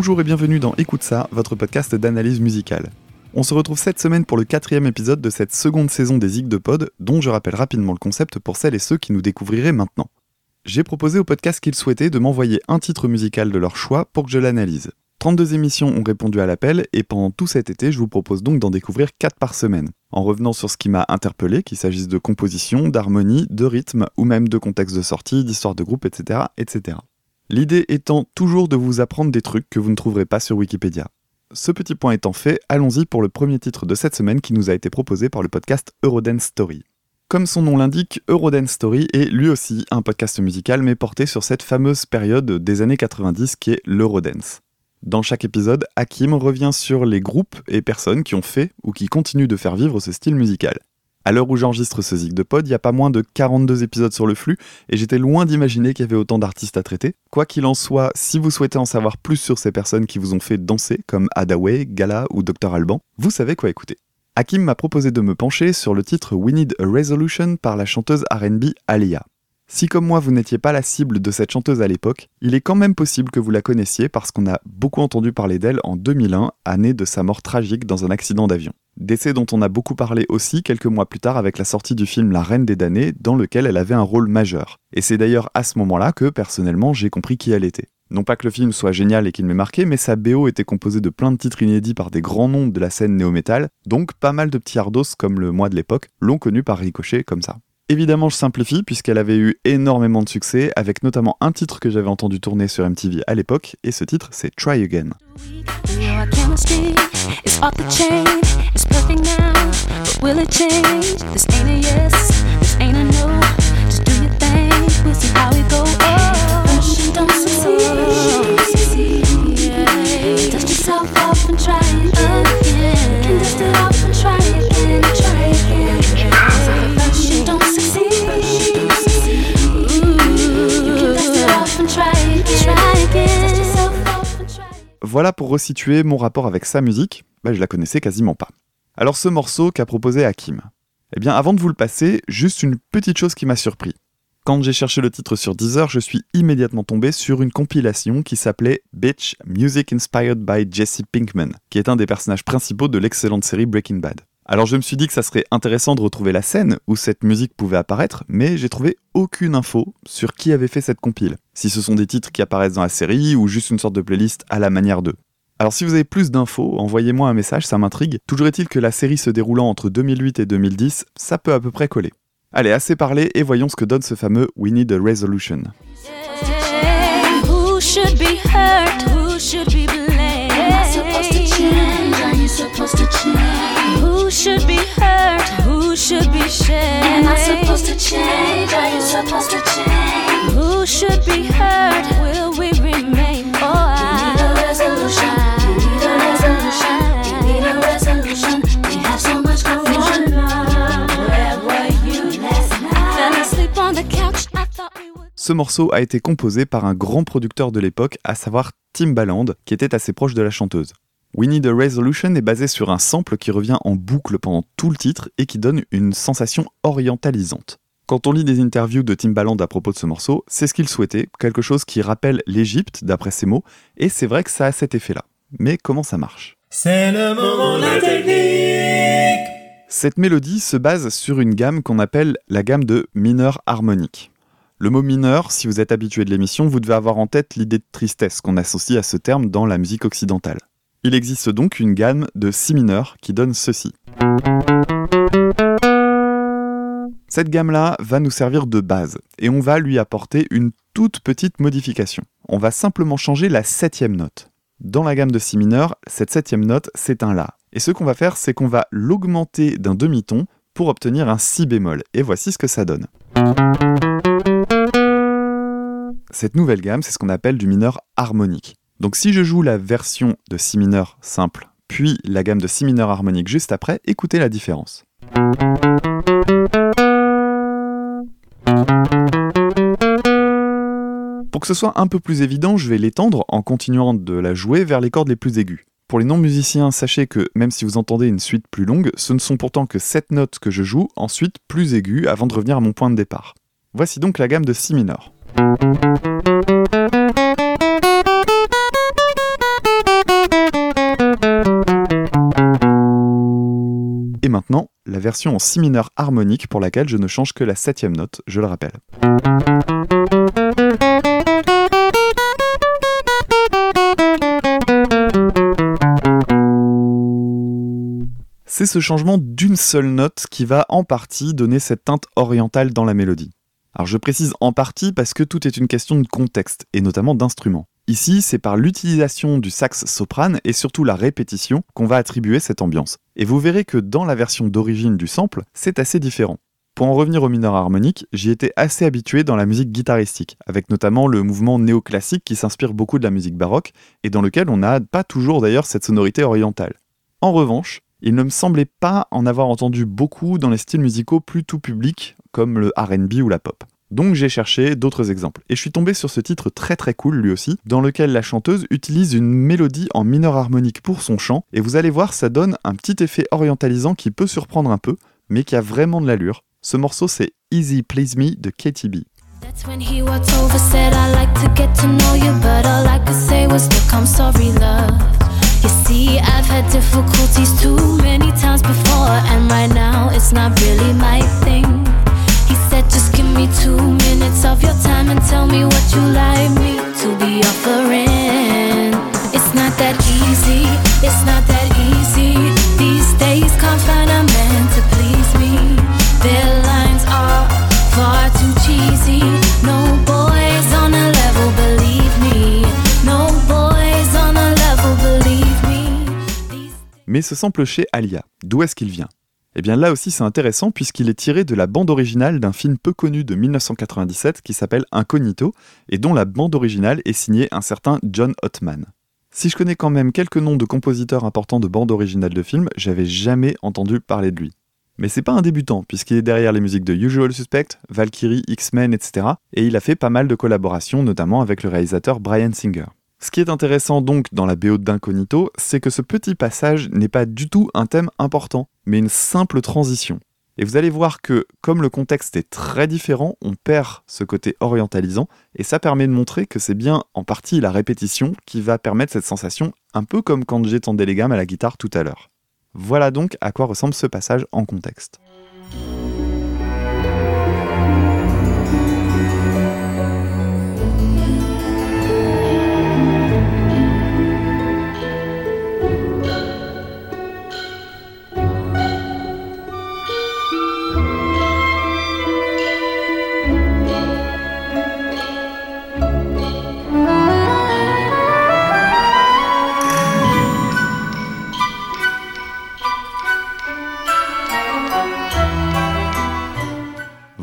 Bonjour et bienvenue dans Écoute ça, votre podcast d'analyse musicale. On se retrouve cette semaine pour le quatrième épisode de cette seconde saison des Zig de Pod, dont je rappelle rapidement le concept pour celles et ceux qui nous découvriraient maintenant. J'ai proposé au podcast qu'ils souhaitaient de m'envoyer un titre musical de leur choix pour que je l'analyse. 32 émissions ont répondu à l'appel et pendant tout cet été, je vous propose donc d'en découvrir 4 par semaine, en revenant sur ce qui m'a interpellé, qu'il s'agisse de composition, d'harmonie, de rythme ou même de contexte de sortie, d'histoire de groupe, etc., etc. L'idée étant toujours de vous apprendre des trucs que vous ne trouverez pas sur Wikipédia. Ce petit point étant fait, allons-y pour le premier titre de cette semaine qui nous a été proposé par le podcast Eurodance Story. Comme son nom l'indique, Eurodance Story est lui aussi un podcast musical mais porté sur cette fameuse période des années 90 qui est l'Eurodance. Dans chaque épisode, Hakim revient sur les groupes et personnes qui ont fait ou qui continuent de faire vivre ce style musical. À l'heure où j'enregistre ce zig de pod, il n'y a pas moins de 42 épisodes sur le flux, et j'étais loin d'imaginer qu'il y avait autant d'artistes à traiter. Quoi qu'il en soit, si vous souhaitez en savoir plus sur ces personnes qui vous ont fait danser, comme Adaway, Gala ou Dr Alban, vous savez quoi écouter. Hakim m'a proposé de me pencher sur le titre We Need a Resolution par la chanteuse RB Alia. Si comme moi vous n'étiez pas la cible de cette chanteuse à l'époque, il est quand même possible que vous la connaissiez parce qu'on a beaucoup entendu parler d'elle en 2001, année de sa mort tragique dans un accident d'avion. Décès dont on a beaucoup parlé aussi quelques mois plus tard avec la sortie du film La Reine des damnés, dans lequel elle avait un rôle majeur. Et c'est d'ailleurs à ce moment-là que, personnellement, j'ai compris qui elle était. Non pas que le film soit génial et qu'il m'ait marqué, mais sa BO était composée de plein de titres inédits par des grands noms de la scène néo-metal, donc pas mal de petits ardos comme le moi de l'époque l'ont connu par ricochet comme ça. Évidemment, je simplifie puisqu'elle avait eu énormément de succès, avec notamment un titre que j'avais entendu tourner sur MTV à l'époque, et ce titre c'est Try Again. It's off the chain, it's perfect now. But will it change? This ain't a yes, this ain't a no. Just do your thing, we'll see how it goes. Oh, don't succeed. Voilà pour resituer mon rapport avec sa musique, bah, je la connaissais quasiment pas. Alors ce morceau qu'a proposé Hakim. Eh bien avant de vous le passer, juste une petite chose qui m'a surpris. Quand j'ai cherché le titre sur Deezer, je suis immédiatement tombé sur une compilation qui s'appelait Bitch Music Inspired by Jesse Pinkman, qui est un des personnages principaux de l'excellente série Breaking Bad. Alors je me suis dit que ça serait intéressant de retrouver la scène où cette musique pouvait apparaître, mais j'ai trouvé aucune info sur qui avait fait cette compile. Si ce sont des titres qui apparaissent dans la série ou juste une sorte de playlist à la manière d'eux. Alors si vous avez plus d'infos, envoyez-moi un message, ça m'intrigue. Toujours est-il que la série se déroulant entre 2008 et 2010, ça peut à peu près coller. Allez, assez parlé et voyons ce que donne ce fameux We Need a Resolution. Shamed? Am I supposed to change? Are you supposed to change? Who should be hurt? Will we remain? Oh, I need a resolution. We need a resolution. We need a resolution. We have so much confusion. Where were you last night? Fell asleep on the couch. I thought we would. Ce morceau a été composé par un grand producteur de l'époque, à savoir Timbaland, qui était assez proche de la chanteuse. We Need a Resolution est basé sur un sample qui revient en boucle pendant tout le titre et qui donne une sensation orientalisante. Quand on lit des interviews de Timbaland à propos de ce morceau, c'est ce qu'il souhaitait, quelque chose qui rappelle l'Égypte d'après ses mots, et c'est vrai que ça a cet effet-là. Mais comment ça marche? C'est le moment de la technique Cette mélodie se base sur une gamme qu'on appelle la gamme de mineur harmonique. Le mot mineur, si vous êtes habitué de l'émission, vous devez avoir en tête l'idée de tristesse qu'on associe à ce terme dans la musique occidentale. Il existe donc une gamme de si mineur qui donne ceci. Cette gamme-là va nous servir de base et on va lui apporter une toute petite modification. On va simplement changer la septième note. Dans la gamme de si mineur, cette septième note, c'est un La. Et ce qu'on va faire, c'est qu'on va l'augmenter d'un demi-ton pour obtenir un si bémol. Et voici ce que ça donne. Cette nouvelle gamme, c'est ce qu'on appelle du mineur harmonique. Donc si je joue la version de si mineur simple, puis la gamme de si mineur harmonique juste après, écoutez la différence. Pour que ce soit un peu plus évident, je vais l'étendre en continuant de la jouer vers les cordes les plus aiguës. Pour les non-musiciens, sachez que même si vous entendez une suite plus longue, ce ne sont pourtant que 7 notes que je joue, ensuite plus aiguës avant de revenir à mon point de départ. Voici donc la gamme de si mineur. Maintenant la version en si mineur harmonique pour laquelle je ne change que la septième note, je le rappelle. C'est ce changement d'une seule note qui va en partie donner cette teinte orientale dans la mélodie. Alors je précise en partie parce que tout est une question de contexte, et notamment d'instrument. Ici, c'est par l'utilisation du sax soprane et surtout la répétition qu'on va attribuer cette ambiance. Et vous verrez que dans la version d'origine du sample, c'est assez différent. Pour en revenir au mineur harmonique, j'y étais assez habitué dans la musique guitaristique, avec notamment le mouvement néoclassique qui s'inspire beaucoup de la musique baroque, et dans lequel on n'a pas toujours d'ailleurs cette sonorité orientale. En revanche, il ne me semblait pas en avoir entendu beaucoup dans les styles musicaux plus tout public, comme le RB ou la pop. Donc j'ai cherché d'autres exemples. Et je suis tombé sur ce titre très très cool lui aussi, dans lequel la chanteuse utilise une mélodie en mineur harmonique pour son chant, et vous allez voir, ça donne un petit effet orientalisant qui peut surprendre un peu, mais qui a vraiment de l'allure. Ce morceau c'est Easy Please Me de Katy B. You see, I've had difficulties too many times before, and right now it's not really my thing. Me two minutes of your time and tell me what you like me to be offering. It's not that easy, it's not that easy. These days, can't find a man to please me. Their lines are far too cheesy. No boys on a level, believe me. No boys on a level, believe me. Mais ce sample chez Alia, d'où est-ce qu'il vient? Eh bien là aussi c'est intéressant puisqu'il est tiré de la bande originale d'un film peu connu de 1997 qui s'appelle Incognito et dont la bande originale est signée un certain John Ottman. Si je connais quand même quelques noms de compositeurs importants de bandes originales de films, j'avais jamais entendu parler de lui. Mais c'est pas un débutant, puisqu'il est derrière les musiques de Usual Suspect, Valkyrie, X-Men, etc. Et il a fait pas mal de collaborations, notamment avec le réalisateur Brian Singer. Ce qui est intéressant donc dans la BO d'Incognito, c'est que ce petit passage n'est pas du tout un thème important, mais une simple transition. Et vous allez voir que, comme le contexte est très différent, on perd ce côté orientalisant, et ça permet de montrer que c'est bien en partie la répétition qui va permettre cette sensation, un peu comme quand j'étendais les gammes à la guitare tout à l'heure. Voilà donc à quoi ressemble ce passage en contexte.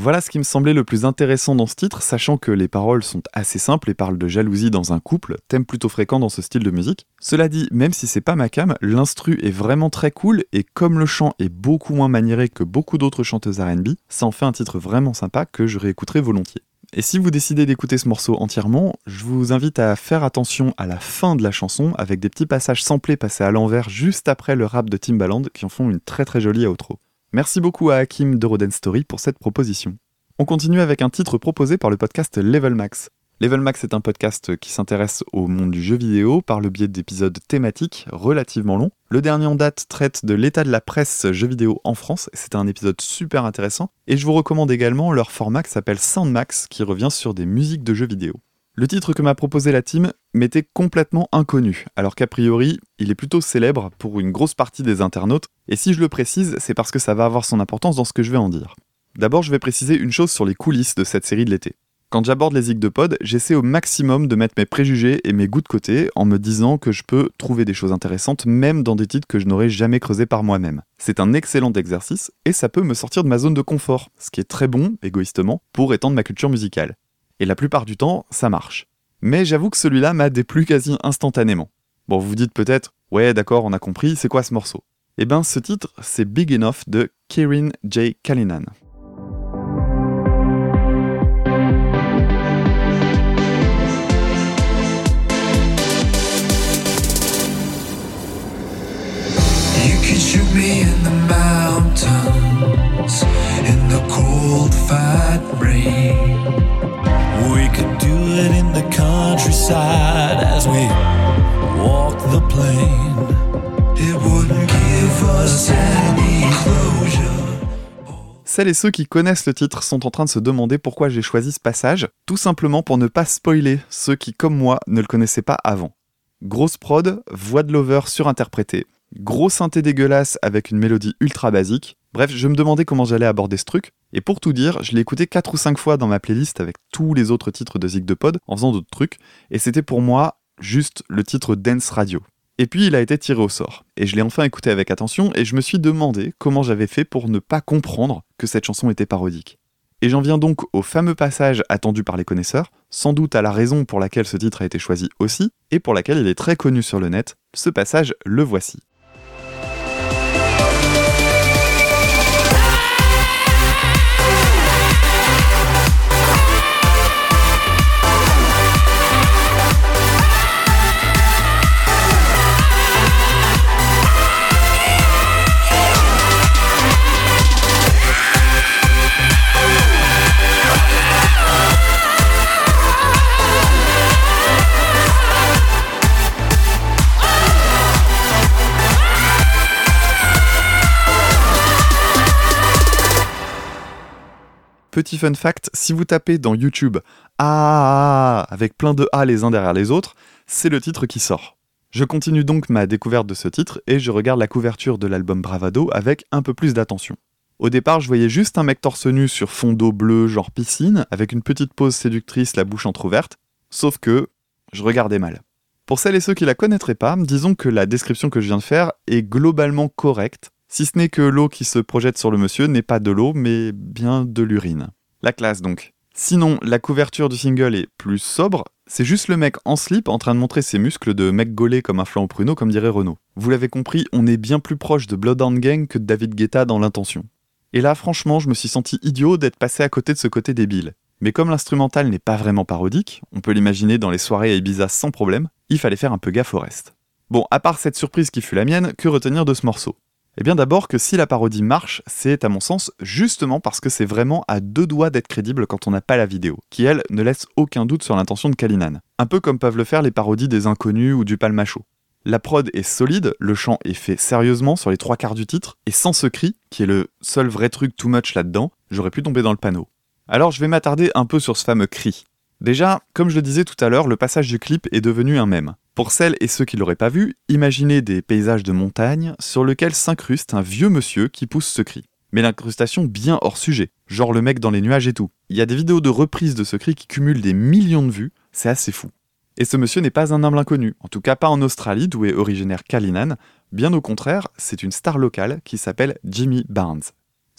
Voilà ce qui me semblait le plus intéressant dans ce titre, sachant que les paroles sont assez simples et parlent de jalousie dans un couple, thème plutôt fréquent dans ce style de musique. Cela dit, même si c'est pas ma cam, l'instru est vraiment très cool et comme le chant est beaucoup moins maniéré que beaucoup d'autres chanteuses RB, ça en fait un titre vraiment sympa que je réécouterai volontiers. Et si vous décidez d'écouter ce morceau entièrement, je vous invite à faire attention à la fin de la chanson avec des petits passages samplés passés à l'envers juste après le rap de Timbaland qui en font une très très jolie outro. Merci beaucoup à Hakim de Roden Story pour cette proposition. On continue avec un titre proposé par le podcast Level Max. Level Max est un podcast qui s'intéresse au monde du jeu vidéo par le biais d'épisodes thématiques relativement longs. Le dernier en date traite de l'état de la presse jeux vidéo en France, c'est un épisode super intéressant, et je vous recommande également leur format qui s'appelle Soundmax qui revient sur des musiques de jeux vidéo. Le titre que m'a proposé la team m'était complètement inconnu, alors qu'a priori, il est plutôt célèbre pour une grosse partie des internautes, et si je le précise, c'est parce que ça va avoir son importance dans ce que je vais en dire. D'abord, je vais préciser une chose sur les coulisses de cette série de l'été. Quand j'aborde les zigs de pod, j'essaie au maximum de mettre mes préjugés et mes goûts de côté en me disant que je peux trouver des choses intéressantes même dans des titres que je n'aurais jamais creusés par moi-même. C'est un excellent exercice et ça peut me sortir de ma zone de confort, ce qui est très bon, égoïstement, pour étendre ma culture musicale. Et la plupart du temps, ça marche. Mais j'avoue que celui-là m'a déplu quasi instantanément. Bon, vous vous dites peut-être, ouais d'accord, on a compris, c'est quoi ce morceau? Eh ben ce titre, c'est Big Enough de Kirin J. Kalinan. In the cold. We could do it in the countryside as we walk the plain. It wouldn't give us any closure. Celles et ceux qui connaissent le titre sont en train de se demander pourquoi j'ai choisi ce passage, tout simplement pour ne pas spoiler ceux qui, comme moi, ne le connaissaient pas avant. Grosse prod, voix de lover surinterprétée, gros synthé dégueulasse avec une mélodie ultra basique. Bref, je me demandais comment j'allais aborder ce truc, et pour tout dire, je l'ai écouté 4 ou 5 fois dans ma playlist avec tous les autres titres de Zig de en faisant d'autres trucs, et c'était pour moi juste le titre Dance Radio. Et puis il a été tiré au sort. Et je l'ai enfin écouté avec attention et je me suis demandé comment j'avais fait pour ne pas comprendre que cette chanson était parodique. Et j'en viens donc au fameux passage attendu par les connaisseurs, sans doute à la raison pour laquelle ce titre a été choisi aussi, et pour laquelle il est très connu sur le net. Ce passage, le voici. Petit fun fact, si vous tapez dans YouTube Ah avec plein de A les uns derrière les autres, c'est le titre qui sort. Je continue donc ma découverte de ce titre et je regarde la couverture de l'album Bravado avec un peu plus d'attention. Au départ, je voyais juste un mec torse nu sur fond d'eau bleue, genre piscine, avec une petite pose séductrice, la bouche entr'ouverte, sauf que je regardais mal. Pour celles et ceux qui la connaîtraient pas, disons que la description que je viens de faire est globalement correcte, si ce n'est que l'eau qui se projette sur le monsieur n'est pas de l'eau, mais bien de l'urine. La classe donc. Sinon, la couverture du single est plus sobre, c'est juste le mec en slip en train de montrer ses muscles de mec gaulé comme un flanc au pruneau, comme dirait Renault. Vous l'avez compris, on est bien plus proche de Bloodhound Gang que de David Guetta dans l'intention. Et là, franchement, je me suis senti idiot d'être passé à côté de ce côté débile. Mais comme l'instrumental n'est pas vraiment parodique, on peut l'imaginer dans les soirées à Ibiza sans problème, il fallait faire un peu gaffe au reste. Bon, à part cette surprise qui fut la mienne, que retenir de ce morceau? Eh bien d'abord que si la parodie marche, c'est à mon sens justement parce que c'est vraiment à deux doigts d'être crédible quand on n'a pas la vidéo, qui elle ne laisse aucun doute sur l'intention de Kalinan. Un peu comme peuvent le faire les parodies des inconnus ou du palmacho. La prod est solide, le chant est fait sérieusement sur les trois quarts du titre, et sans ce cri, qui est le seul vrai truc too much là-dedans, j'aurais pu tomber dans le panneau. Alors je vais m'attarder un peu sur ce fameux cri. Déjà, comme je le disais tout à l'heure, le passage du clip est devenu un mème. Pour celles et ceux qui l'auraient pas vu, imaginez des paysages de montagne sur lesquels s'incruste un vieux monsieur qui pousse ce cri. Mais l'incrustation bien hors sujet, genre le mec dans les nuages et tout. Il y a des vidéos de reprise de ce cri qui cumulent des millions de vues, c'est assez fou. Et ce monsieur n'est pas un humble inconnu, en tout cas pas en Australie d'où est originaire Kalinan, bien au contraire, c'est une star locale qui s'appelle Jimmy Barnes.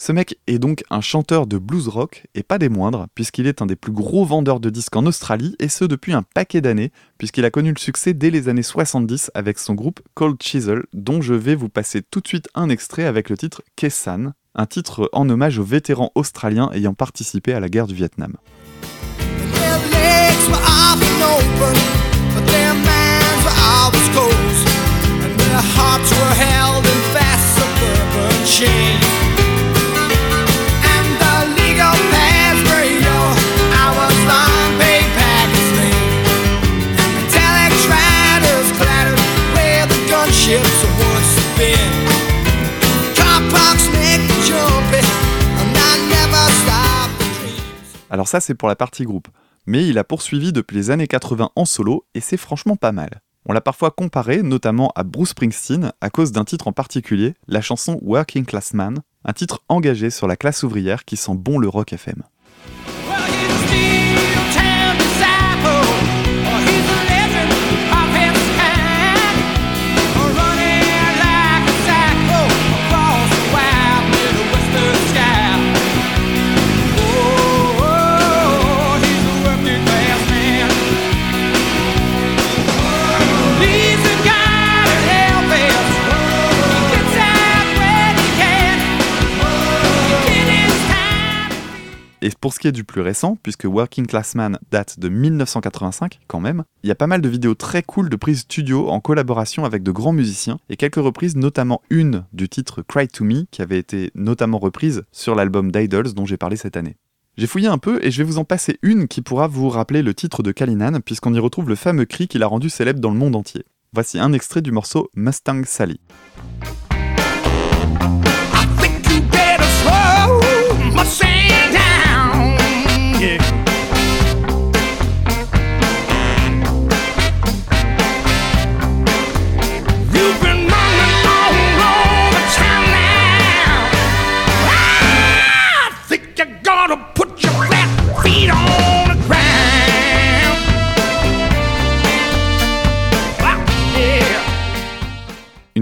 Ce mec est donc un chanteur de blues rock, et pas des moindres, puisqu'il est un des plus gros vendeurs de disques en Australie, et ce depuis un paquet d'années, puisqu'il a connu le succès dès les années 70 avec son groupe Cold Chisel, dont je vais vous passer tout de suite un extrait avec le titre Kessan, un titre en hommage aux vétérans australiens ayant participé à la guerre du Vietnam. Alors ça c'est pour la partie groupe, mais il a poursuivi depuis les années 80 en solo et c'est franchement pas mal. On l'a parfois comparé notamment à Bruce Springsteen à cause d'un titre en particulier, la chanson Working Class Man, un titre engagé sur la classe ouvrière qui sent bon le rock FM. Pour ce qui est du plus récent, puisque Working Class Man date de 1985 quand même, il y a pas mal de vidéos très cool de prises studio en collaboration avec de grands musiciens et quelques reprises, notamment une du titre Cry to Me qui avait été notamment reprise sur l'album d'Idols dont j'ai parlé cette année. J'ai fouillé un peu et je vais vous en passer une qui pourra vous rappeler le titre de Kalinan puisqu'on y retrouve le fameux cri qu'il a rendu célèbre dans le monde entier. Voici un extrait du morceau Mustang Sally.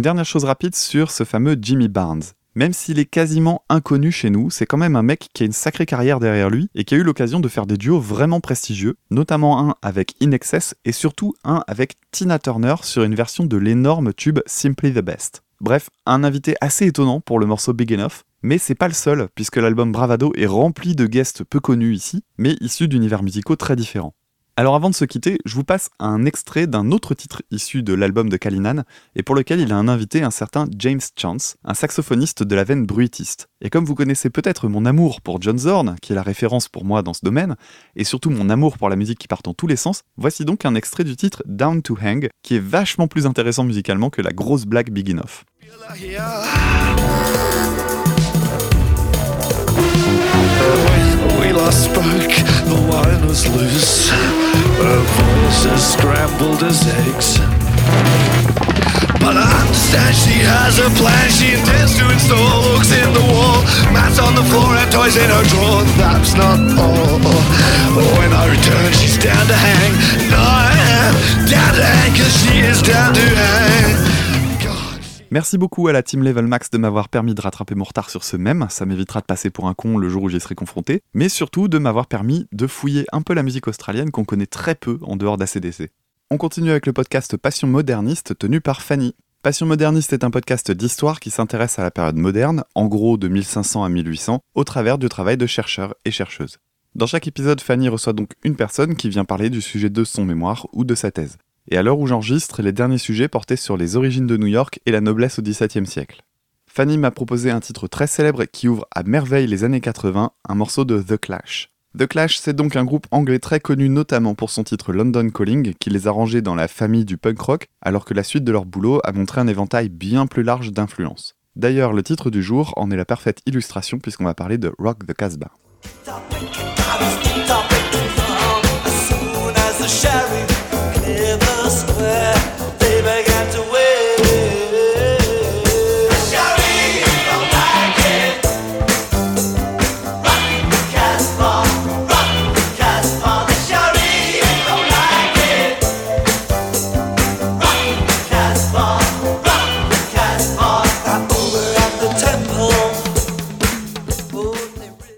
Dernière chose rapide sur ce fameux Jimmy Barnes. Même s'il est quasiment inconnu chez nous, c'est quand même un mec qui a une sacrée carrière derrière lui et qui a eu l'occasion de faire des duos vraiment prestigieux, notamment un avec In Excess et surtout un avec Tina Turner sur une version de l'énorme tube Simply the Best. Bref, un invité assez étonnant pour le morceau Big Enough, mais c'est pas le seul, puisque l'album Bravado est rempli de guests peu connus ici, mais issus d'univers musicaux très différents. Alors avant de se quitter, je vous passe un extrait d'un autre titre issu de l'album de Kalinan, et pour lequel il a un invité un certain James Chance, un saxophoniste de la veine bruitiste. Et comme vous connaissez peut-être mon amour pour John Zorn, qui est la référence pour moi dans ce domaine, et surtout mon amour pour la musique qui part dans tous les sens, voici donc un extrait du titre Down to Hang, qui est vachement plus intéressant musicalement que la grosse blague Big Enough. Last spoke, the wine was loose. Her voice as scrambled as eggs. But I understand she has a plan. She intends to install hooks in the wall, mats on the floor, and toys in her drawer. That's not all. When I return, she's down to hang. No, I am down to hang, cause she is down to hang. Merci beaucoup à la Team Level Max de m'avoir permis de rattraper mon retard sur ce même, ça m'évitera de passer pour un con le jour où j'y serai confronté, mais surtout de m'avoir permis de fouiller un peu la musique australienne qu'on connaît très peu en dehors d'ACDC. On continue avec le podcast Passion moderniste tenu par Fanny. Passion moderniste est un podcast d'histoire qui s'intéresse à la période moderne, en gros de 1500 à 1800, au travers du travail de chercheurs et chercheuses. Dans chaque épisode, Fanny reçoit donc une personne qui vient parler du sujet de son mémoire ou de sa thèse. Et à l'heure où j'enregistre, les derniers sujets portaient sur les origines de New York et la noblesse au XVIIe siècle. Fanny m'a proposé un titre très célèbre qui ouvre à merveille les années 80, un morceau de The Clash. The Clash, c'est donc un groupe anglais très connu notamment pour son titre London Calling, qui les a rangés dans la famille du punk rock, alors que la suite de leur boulot a montré un éventail bien plus large d'influences. D'ailleurs, le titre du jour en est la parfaite illustration puisqu'on va parler de Rock the Casbah.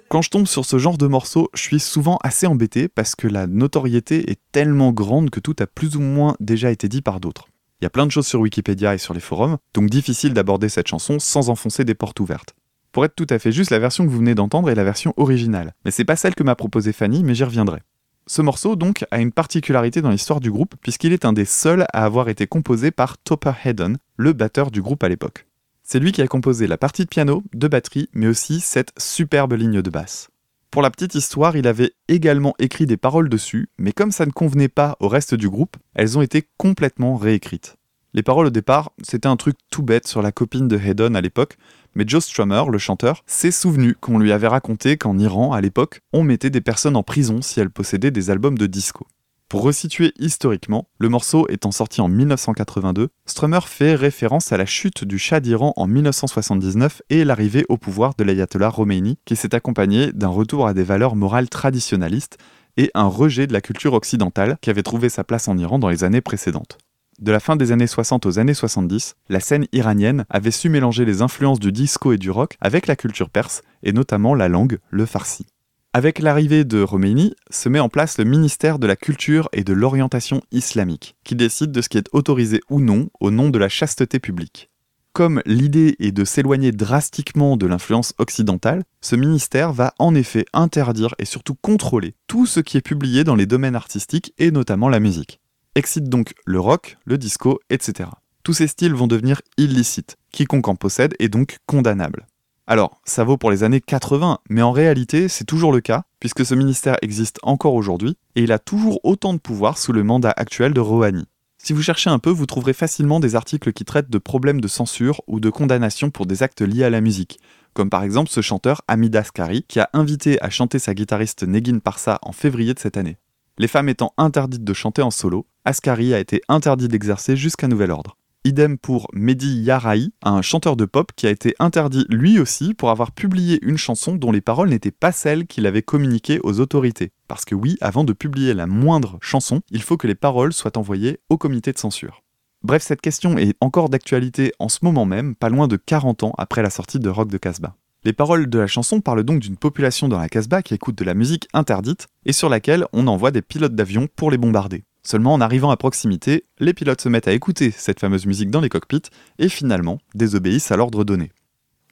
Quand je tombe sur ce genre de morceau, je suis souvent assez embêté parce que la notoriété est tellement grande que tout a plus ou moins déjà été dit par d'autres. Il y a plein de choses sur Wikipédia et sur les forums, donc difficile d'aborder cette chanson sans enfoncer des portes ouvertes. Pour être tout à fait juste, la version que vous venez d'entendre est la version originale, mais c'est pas celle que m'a proposée Fanny, mais j'y reviendrai. Ce morceau, donc, a une particularité dans l'histoire du groupe, puisqu'il est un des seuls à avoir été composé par Topper Hedon, le batteur du groupe à l'époque. C'est lui qui a composé la partie de piano, de batterie, mais aussi cette superbe ligne de basse. Pour la petite histoire, il avait également écrit des paroles dessus, mais comme ça ne convenait pas au reste du groupe, elles ont été complètement réécrites. Les paroles au départ, c'était un truc tout bête sur la copine de Hedon à l'époque, mais Joe Strummer, le chanteur, s'est souvenu qu'on lui avait raconté qu'en Iran, à l'époque, on mettait des personnes en prison si elles possédaient des albums de disco. Pour resituer historiquement, le morceau étant sorti en 1982, Strummer fait référence à la chute du Shah d'Iran en 1979 et l'arrivée au pouvoir de l'ayatollah Khomeini, qui s'est accompagné d'un retour à des valeurs morales traditionnalistes et un rejet de la culture occidentale qui avait trouvé sa place en Iran dans les années précédentes. De la fin des années 60 aux années 70, la scène iranienne avait su mélanger les influences du disco et du rock avec la culture perse, et notamment la langue, le farsi. Avec l'arrivée de Khomeini, se met en place le ministère de la Culture et de l'Orientation islamique, qui décide de ce qui est autorisé ou non au nom de la chasteté publique. Comme l'idée est de s'éloigner drastiquement de l'influence occidentale, ce ministère va en effet interdire et surtout contrôler tout ce qui est publié dans les domaines artistiques et notamment la musique. Excite donc le rock, le disco, etc. Tous ces styles vont devenir illicites, quiconque en possède est donc condamnable. Alors, ça vaut pour les années 80, mais en réalité, c'est toujours le cas, puisque ce ministère existe encore aujourd'hui, et il a toujours autant de pouvoir sous le mandat actuel de Rouhani. Si vous cherchez un peu, vous trouverez facilement des articles qui traitent de problèmes de censure ou de condamnation pour des actes liés à la musique, comme par exemple ce chanteur Hamid Askari qui a invité à chanter sa guitariste Negin Parsa en février de cette année. Les femmes étant interdites de chanter en solo, Askari a été interdit d'exercer jusqu'à nouvel ordre. Idem pour Mehdi Yaraï, un chanteur de pop qui a été interdit lui aussi pour avoir publié une chanson dont les paroles n'étaient pas celles qu'il avait communiquées aux autorités. Parce que oui, avant de publier la moindre chanson, il faut que les paroles soient envoyées au comité de censure. Bref, cette question est encore d'actualité en ce moment même, pas loin de 40 ans après la sortie de Rock de Casbah. Les paroles de la chanson parlent donc d'une population dans la Casbah qui écoute de la musique interdite et sur laquelle on envoie des pilotes d'avion pour les bombarder. Seulement en arrivant à proximité, les pilotes se mettent à écouter cette fameuse musique dans les cockpits et finalement désobéissent à l'ordre donné.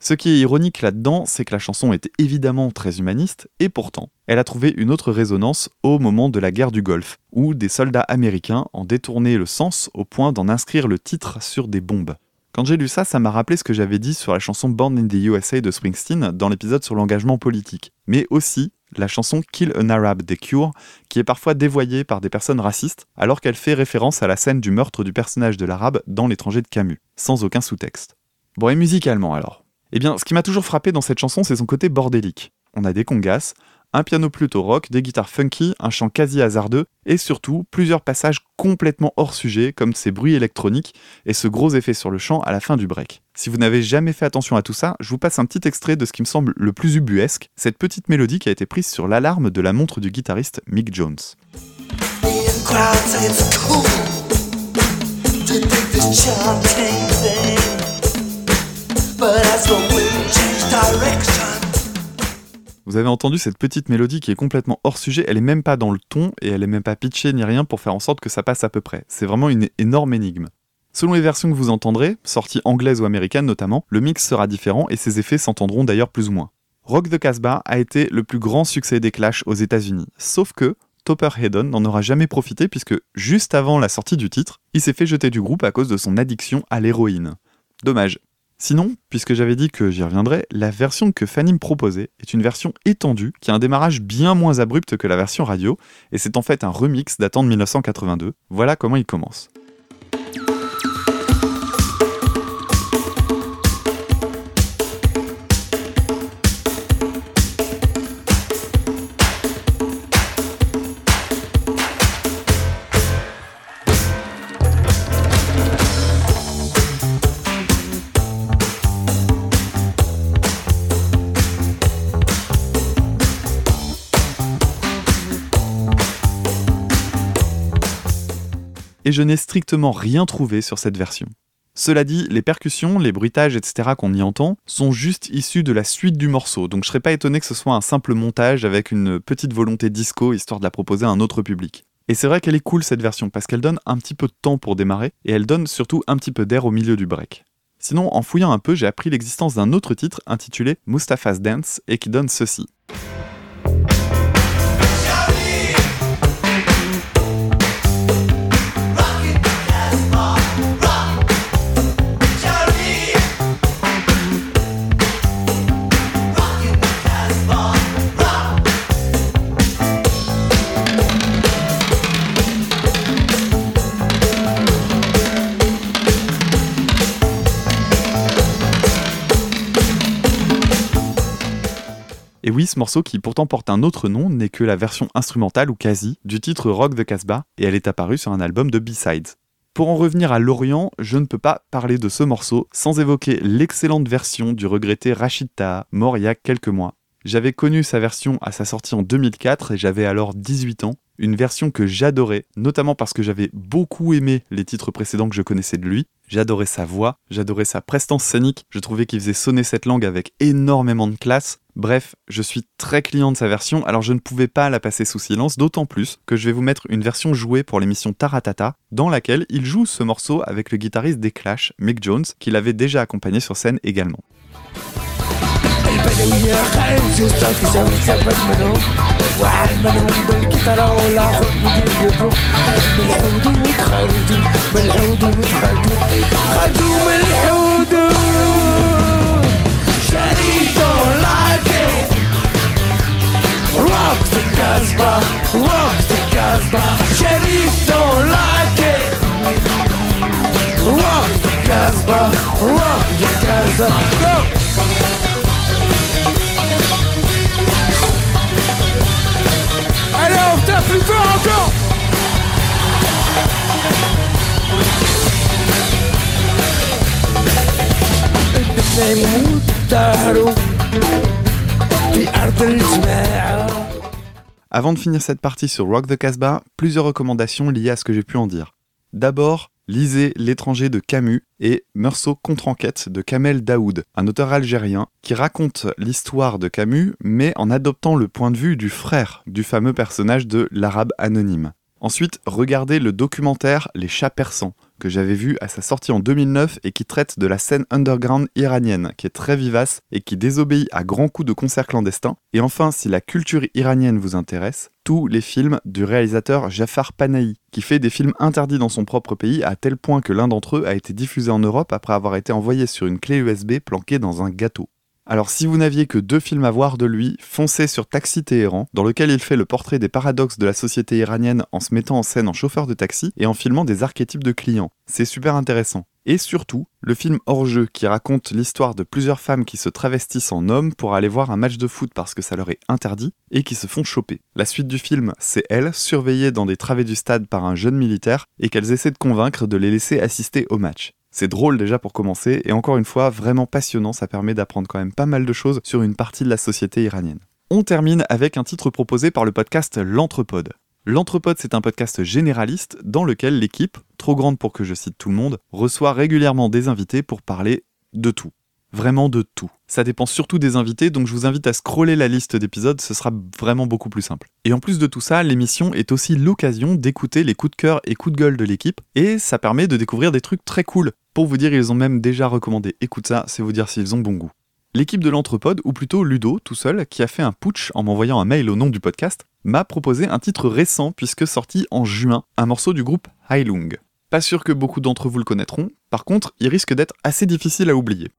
Ce qui est ironique là-dedans, c'est que la chanson était évidemment très humaniste, et pourtant, elle a trouvé une autre résonance au moment de la guerre du Golfe, où des soldats américains en détournaient le sens au point d'en inscrire le titre sur des bombes. Quand j'ai lu ça, ça m'a rappelé ce que j'avais dit sur la chanson Born in the USA de Springsteen dans l'épisode sur l'engagement politique, mais aussi la chanson Kill an Arab des Cure, qui est parfois dévoyée par des personnes racistes, alors qu'elle fait référence à la scène du meurtre du personnage de l'arabe dans L'étranger de Camus, sans aucun sous-texte. Bon, et musicalement alors? Eh bien, ce qui m'a toujours frappé dans cette chanson, c'est son côté bordélique. On a des congas, un piano plutôt rock, des guitares funky, un chant quasi hasardeux, et surtout plusieurs passages complètement hors sujet, comme ces bruits électroniques et ce gros effet sur le chant à la fin du break. Si vous n'avez jamais fait attention à tout ça, je vous passe un petit extrait de ce qui me semble le plus ubuesque, cette petite mélodie qui a été prise sur l'alarme de la montre du guitariste Mick Jones. Vous avez entendu cette petite mélodie qui est complètement hors sujet, elle est même pas dans le ton et elle est même pas pitchée ni rien pour faire en sorte que ça passe à peu près. C'est vraiment une énorme énigme. Selon les versions que vous entendrez, sorties anglaises ou américaines notamment, le mix sera différent et ses effets s'entendront d'ailleurs plus ou moins. Rock the Casbah a été le plus grand succès des Clash aux États-Unis, sauf que Topper Hedon n'en aura jamais profité puisque juste avant la sortie du titre, il s'est fait jeter du groupe à cause de son addiction à l'héroïne. Dommage, Sinon, puisque j'avais dit que j'y reviendrai, la version que Fanny me proposait est une version étendue qui a un démarrage bien moins abrupt que la version radio, et c'est en fait un remix datant de 1982. Voilà comment il commence. Et je n'ai strictement rien trouvé sur cette version. Cela dit, les percussions, les bruitages, etc. qu'on y entend sont juste issus de la suite du morceau, donc je serais pas étonné que ce soit un simple montage avec une petite volonté disco histoire de la proposer à un autre public. Et c'est vrai qu'elle est cool cette version parce qu'elle donne un petit peu de temps pour démarrer et elle donne surtout un petit peu d'air au milieu du break. Sinon, en fouillant un peu, j'ai appris l'existence d'un autre titre intitulé Mustafa's Dance et qui donne ceci. Oui, ce morceau qui pourtant porte un autre nom n'est que la version instrumentale ou quasi du titre Rock the Casbah et elle est apparue sur un album de B-Sides. Pour en revenir à Lorient, je ne peux pas parler de ce morceau sans évoquer l'excellente version du regretté Rachid Taha, mort il y a quelques mois. J'avais connu sa version à sa sortie en 2004 et j'avais alors 18 ans, une version que j'adorais, notamment parce que j'avais beaucoup aimé les titres précédents que je connaissais de lui. J'adorais sa voix, j'adorais sa prestance scénique, je trouvais qu'il faisait sonner cette langue avec énormément de classe. Bref, je suis très client de sa version, alors je ne pouvais pas la passer sous silence, d'autant plus que je vais vous mettre une version jouée pour l'émission Taratata, dans laquelle il joue ce morceau avec le guitariste des Clash, Mick Jones, qui l'avait déjà accompagné sur scène également. عليا خايف يوصل في شوي ثبت منهم. واحد منهم بالكترة والآخر مدير يضرب بالحود وتخرجوا بالحود وتخرجوا خرجوا من الحود شريطه لاجي روك في الكاسبة روك في الكاسبة شريطه لاجي روك في الكاسبة روك في الكاسبة Avant de finir cette partie sur Rock the Casbah, plusieurs recommandations liées à ce que j'ai pu en dire. D'abord, lisez L'étranger de Camus et Meursault contre-enquête de Kamel Daoud, un auteur algérien qui raconte l'histoire de Camus mais en adoptant le point de vue du frère du fameux personnage de l'arabe anonyme. Ensuite, regardez le documentaire Les chats persans que j'avais vu à sa sortie en 2009 et qui traite de la scène underground iranienne, qui est très vivace et qui désobéit à grands coups de concerts clandestins. Et enfin, si la culture iranienne vous intéresse, tous les films du réalisateur Jafar Panahi, qui fait des films interdits dans son propre pays à tel point que l'un d'entre eux a été diffusé en Europe après avoir été envoyé sur une clé USB planquée dans un gâteau. Alors si vous n'aviez que deux films à voir de lui, foncez sur Taxi Téhéran, dans lequel il fait le portrait des paradoxes de la société iranienne en se mettant en scène en chauffeur de taxi et en filmant des archétypes de clients. C'est super intéressant. Et surtout, le film Hors-jeu qui raconte l'histoire de plusieurs femmes qui se travestissent en hommes pour aller voir un match de foot parce que ça leur est interdit et qui se font choper. La suite du film, c'est elles, surveillées dans des travées du stade par un jeune militaire et qu'elles essaient de convaincre de les laisser assister au match. C'est drôle déjà pour commencer, et encore une fois, vraiment passionnant, ça permet d'apprendre quand même pas mal de choses sur une partie de la société iranienne. On termine avec un titre proposé par le podcast L'Entrepode. L'Entrepode, c'est un podcast généraliste dans lequel l'équipe, trop grande pour que je cite tout le monde, reçoit régulièrement des invités pour parler de tout. Vraiment de tout. Ça dépend surtout des invités, donc je vous invite à scroller la liste d'épisodes, ce sera vraiment beaucoup plus simple. Et en plus de tout ça, l'émission est aussi l'occasion d'écouter les coups de cœur et coups de gueule de l'équipe, et ça permet de découvrir des trucs très cool. Pour vous dire, ils ont même déjà recommandé Écoute ça, c'est vous dire s'ils ont bon goût. L'équipe de l'Entrepode, ou plutôt Ludo, tout seul, qui a fait un putsch en m'envoyant un mail au nom du podcast, m'a proposé un titre récent puisque sorti en juin, un morceau du groupe Heilung. Pas sûr que beaucoup d'entre vous le connaîtront, par contre, il risque d'être assez difficile à oublier.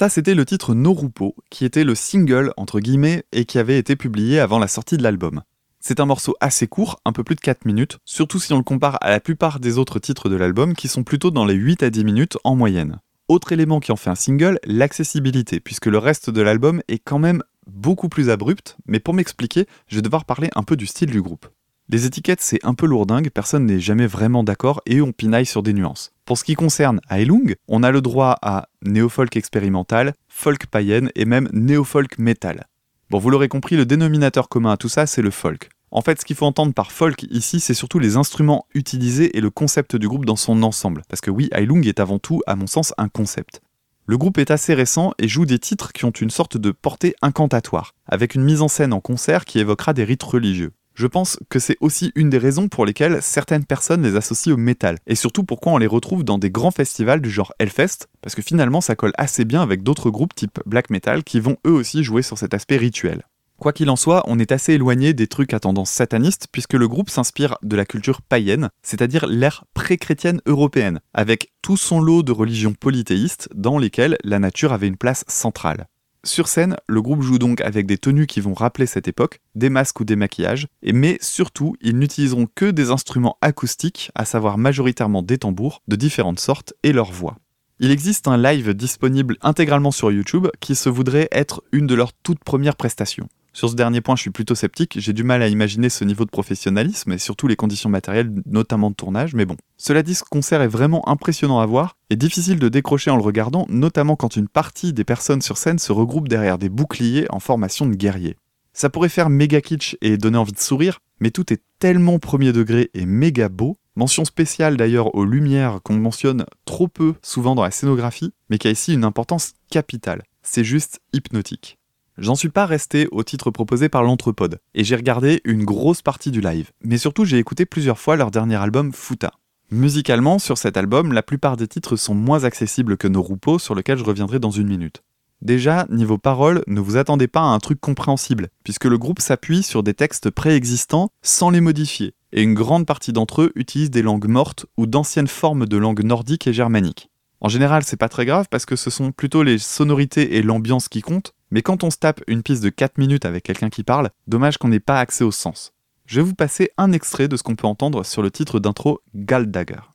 Ça, c'était le titre Norupo, qui était le single, entre guillemets, et qui avait été publié avant la sortie de l'album. C'est un morceau assez court, un peu plus de 4 minutes, surtout si on le compare à la plupart des autres titres de l'album qui sont plutôt dans les 8 à 10 minutes en moyenne. Autre élément qui en fait un single, l'accessibilité, puisque le reste de l'album est quand même beaucoup plus abrupt, mais pour m'expliquer, je vais devoir parler un peu du style du groupe. Les étiquettes, c'est un peu lourdingue, personne n'est jamais vraiment d'accord et on pinaille sur des nuances. Pour ce qui concerne Heilung, on a le droit à néo-folk expérimental, folk païenne et même néo-folk metal. Bon, vous l'aurez compris, le dénominateur commun à tout ça, c'est le folk. En fait, ce qu'il faut entendre par folk ici, c'est surtout les instruments utilisés et le concept du groupe dans son ensemble. Parce que oui, Heilung est avant tout, à mon sens, un concept. Le groupe est assez récent et joue des titres qui ont une sorte de portée incantatoire, avec une mise en scène en concert qui évoquera des rites religieux. Je pense que c'est aussi une des raisons pour lesquelles certaines personnes les associent au métal, et surtout pourquoi on les retrouve dans des grands festivals du genre Hellfest, parce que finalement ça colle assez bien avec d'autres groupes type black metal qui vont eux aussi jouer sur cet aspect rituel. Quoi qu'il en soit, on est assez éloigné des trucs à tendance sataniste puisque le groupe s'inspire de la culture païenne, c'est-à-dire l'ère pré-chrétienne européenne, avec tout son lot de religions polythéistes dans lesquelles la nature avait une place centrale. Sur scène, le groupe joue donc avec des tenues qui vont rappeler cette époque, des masques ou des maquillages, mais surtout, ils n'utiliseront que des instruments acoustiques, à savoir majoritairement des tambours, de différentes sortes, et leur voix. Il existe un live disponible intégralement sur YouTube qui se voudrait être une de leurs toutes premières prestations. Sur ce dernier point, je suis plutôt sceptique, j'ai du mal à imaginer ce niveau de professionnalisme et surtout les conditions matérielles, notamment de tournage, mais bon. Cela dit, ce concert est vraiment impressionnant à voir et difficile de décrocher en le regardant, notamment quand une partie des personnes sur scène se regroupent derrière des boucliers en formation de guerriers. Ça pourrait faire méga kitsch et donner envie de sourire, mais tout est tellement premier degré et méga beau. Mention spéciale d'ailleurs aux lumières qu'on mentionne trop peu souvent dans la scénographie, mais qui a ici une importance capitale. C'est juste hypnotique. J'en suis pas resté au titre proposé par l'Entrepode, et j'ai regardé une grosse partie du live. Mais surtout, j'ai écouté plusieurs fois leur dernier album Futa. Musicalement, sur cet album, la plupart des titres sont moins accessibles que nos roupeaux, sur lesquels je reviendrai dans une minute. Déjà, niveau paroles, ne vous attendez pas à un truc compréhensible, puisque le groupe s'appuie sur des textes préexistants sans les modifier, et une grande partie d'entre eux utilisent des langues mortes ou d'anciennes formes de langues nordiques et germaniques. En général, c'est pas très grave parce que ce sont plutôt les sonorités et l'ambiance qui comptent, mais quand on se tape une piste de 4 minutes avec quelqu'un qui parle, dommage qu'on n'ait pas accès au sens. Je vais vous passer un extrait de ce qu'on peut entendre sur le titre d'intro Galdagger.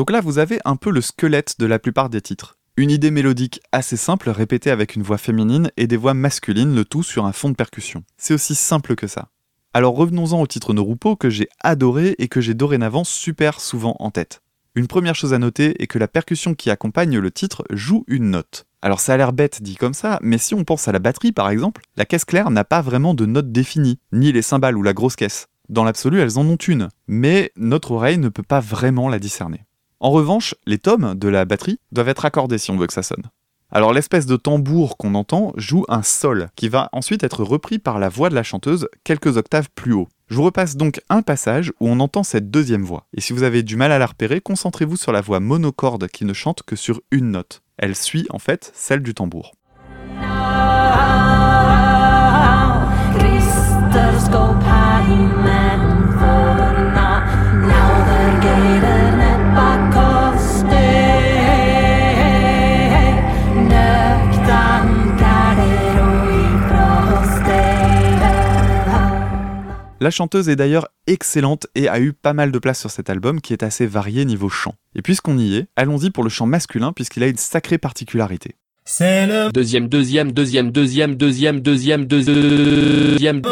Donc là, vous avez un peu le squelette de la plupart des titres. Une idée mélodique assez simple, répétée avec une voix féminine et des voix masculines, le tout sur un fond de percussion. C'est aussi simple que ça. Alors revenons-en au titre Norupo que j'ai adoré et que j'ai dorénavant super souvent en tête. Une première chose à noter est que la percussion qui accompagne le titre joue une note. Alors ça a l'air bête dit comme ça, mais si on pense à la batterie par exemple, la caisse claire n'a pas vraiment de note définie, ni les cymbales ou la grosse caisse. Dans l'absolu, elles en ont une, mais notre oreille ne peut pas vraiment la discerner. En revanche, les tomes de la batterie doivent être accordés si on veut que ça sonne. Alors l'espèce de tambour qu'on entend joue un sol, qui va ensuite être repris par la voix de la chanteuse quelques octaves plus haut. Je vous repasse donc un passage où on entend cette deuxième voix. Et si vous avez du mal à la repérer, concentrez-vous sur la voix monocorde qui ne chante que sur une note. Elle suit en fait celle du tambour. La chanteuse est d'ailleurs excellente et a eu pas mal de place sur cet album qui est assez varié niveau chant. Et puisqu'on y est, allons-y pour le chant masculin puisqu'il a une sacrée particularité. C'est le Deuxième, deuxième, deuxième, deuxième, deuxième, deuxième, deuxième.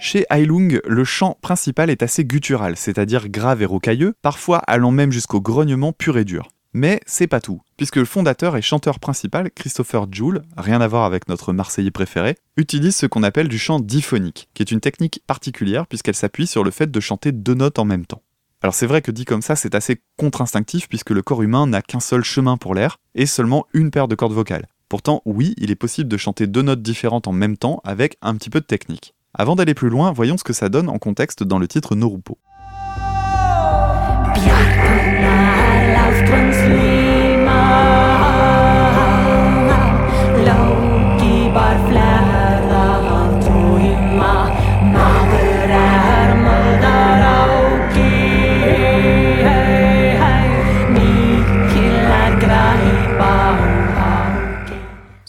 Chez Heilung, le chant principal est assez guttural, c'est-à-dire grave et rocailleux, parfois allant même jusqu'au grognement pur et dur. Mais c'est pas tout, puisque le fondateur et chanteur principal, Christopher Joule, rien à voir avec notre Marseillais préféré, utilise ce qu'on appelle du chant diphonique, qui est une technique particulière puisqu'elle s'appuie sur le fait de chanter deux notes en même temps. Alors c'est vrai que dit comme ça, c'est assez contre-instinctif puisque le corps humain n'a qu'un seul chemin pour l'air et seulement une paire de cordes vocales. Pourtant, oui, il est possible de chanter deux notes différentes en même temps avec un petit peu de technique. Avant d'aller plus loin, voyons ce que ça donne en contexte dans le titre Norupo.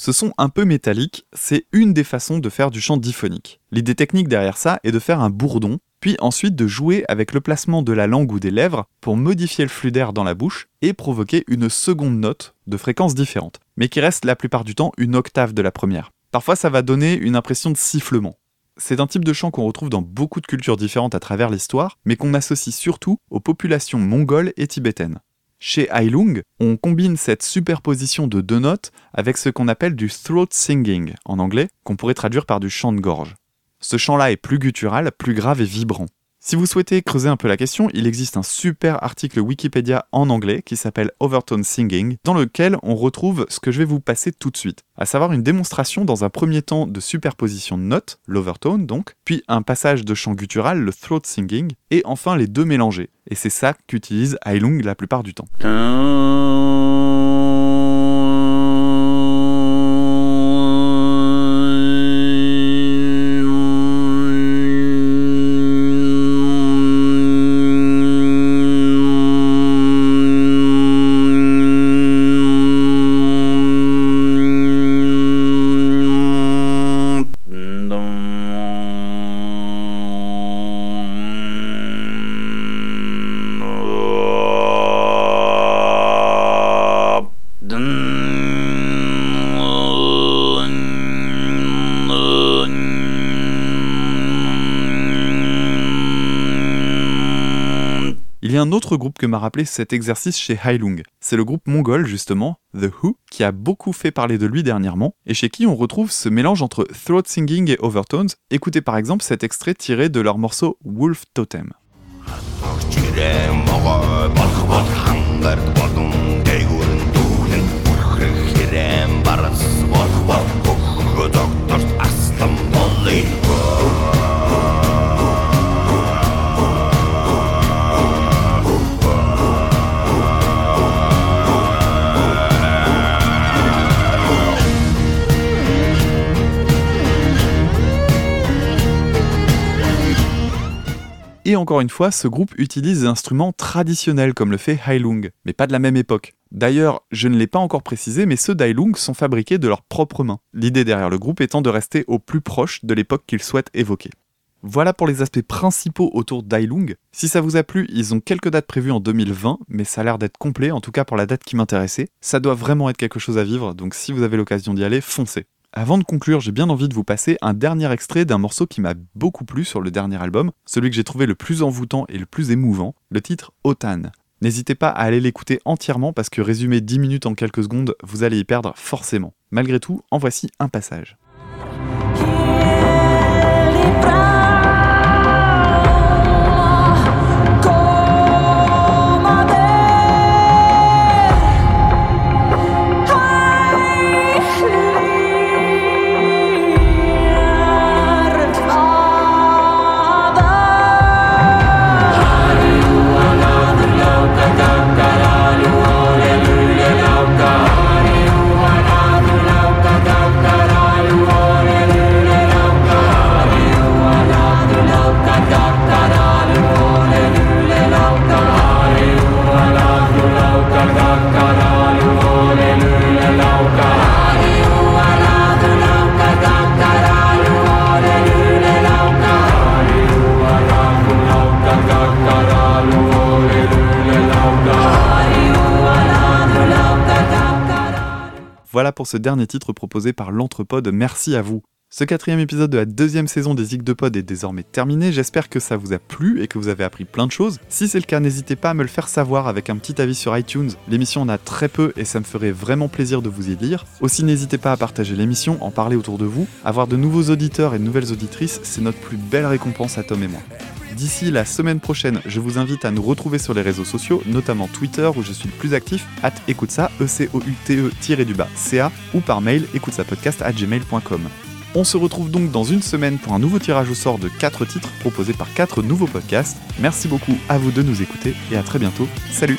Ce son un peu métallique, c'est une des façons de faire du chant diphonique. L'idée technique derrière ça est de faire un bourdon, puis ensuite de jouer avec le placement de la langue ou des lèvres pour modifier le flux d'air dans la bouche et provoquer une seconde note de fréquence différente, mais qui reste la plupart du temps une octave de la première. Parfois ça va donner une impression de sifflement. C'est un type de chant qu'on retrouve dans beaucoup de cultures différentes à travers l'histoire, mais qu'on associe surtout aux populations mongoles et tibétaines. Chez Heilung, on combine cette superposition de deux notes avec ce qu'on appelle du throat singing en anglais, qu'on pourrait traduire par du chant de gorge. Ce chant-là est plus guttural, plus grave et vibrant. Si vous souhaitez creuser un peu la question, il existe un super article Wikipédia en anglais qui s'appelle Overtone Singing, dans lequel on retrouve ce que je vais vous passer tout de suite, à savoir une démonstration dans un premier temps de superposition de notes, l'overtone donc, puis un passage de chant guttural, le throat singing, et enfin les deux mélangés. Et c'est ça qu'utilise Heilung la plupart du temps. Il y a un autre groupe que m'a rappelé cet exercice chez Heilung. C'est le groupe mongol, justement, The Who, qui a beaucoup fait parler de lui dernièrement, et chez qui on retrouve ce mélange entre throat singing et overtones. Écoutez par exemple cet extrait tiré de leur morceau Wolf Totem. Et encore une fois, ce groupe utilise des instruments traditionnels comme le fait Heilung, mais pas de la même époque. D'ailleurs, je ne l'ai pas encore précisé, mais ceux d'Heilung sont fabriqués de leurs propres mains, l'idée derrière le groupe étant de rester au plus proche de l'époque qu'ils souhaitent évoquer. Voilà pour les aspects principaux autour d'Ailung. Si ça vous a plu, ils ont quelques dates prévues en 2020, mais ça a l'air d'être complet, en tout cas pour la date qui m'intéressait. Ça doit vraiment être quelque chose à vivre, donc si vous avez l'occasion d'y aller, foncez. Avant de conclure, j'ai bien envie de vous passer un dernier extrait d'un morceau qui m'a beaucoup plu sur le dernier album, celui que j'ai trouvé le plus envoûtant et le plus émouvant, le titre Otan. N'hésitez pas à aller l'écouter entièrement parce que résumer 10 minutes en quelques secondes, vous allez y perdre forcément. Malgré tout, en voici un passage. Voilà pour ce dernier titre proposé par l'Entrepode, merci à vous. Ce quatrième épisode de la deuxième saison des Zig de Pod est désormais terminé, j'espère que ça vous a plu et que vous avez appris plein de choses. Si c'est le cas, n'hésitez pas à me le faire savoir avec un petit avis sur iTunes, l'émission en a très peu et ça me ferait vraiment plaisir de vous y lire. Aussi n'hésitez pas à partager l'émission, en parler autour de vous, avoir de nouveaux auditeurs et de nouvelles auditrices, c'est notre plus belle récompense à Tom et moi. D'ici la semaine prochaine, je vous invite à nous retrouver sur les réseaux sociaux, notamment Twitter où je suis le plus actif, at écoute ça, e c o u t e du bas ca ou par mail écoute ça podcast at gmail.com. On se retrouve donc dans une semaine pour un nouveau tirage au sort de 4 titres proposés par 4 nouveaux podcasts. Merci beaucoup à vous de nous écouter et à très bientôt. Salut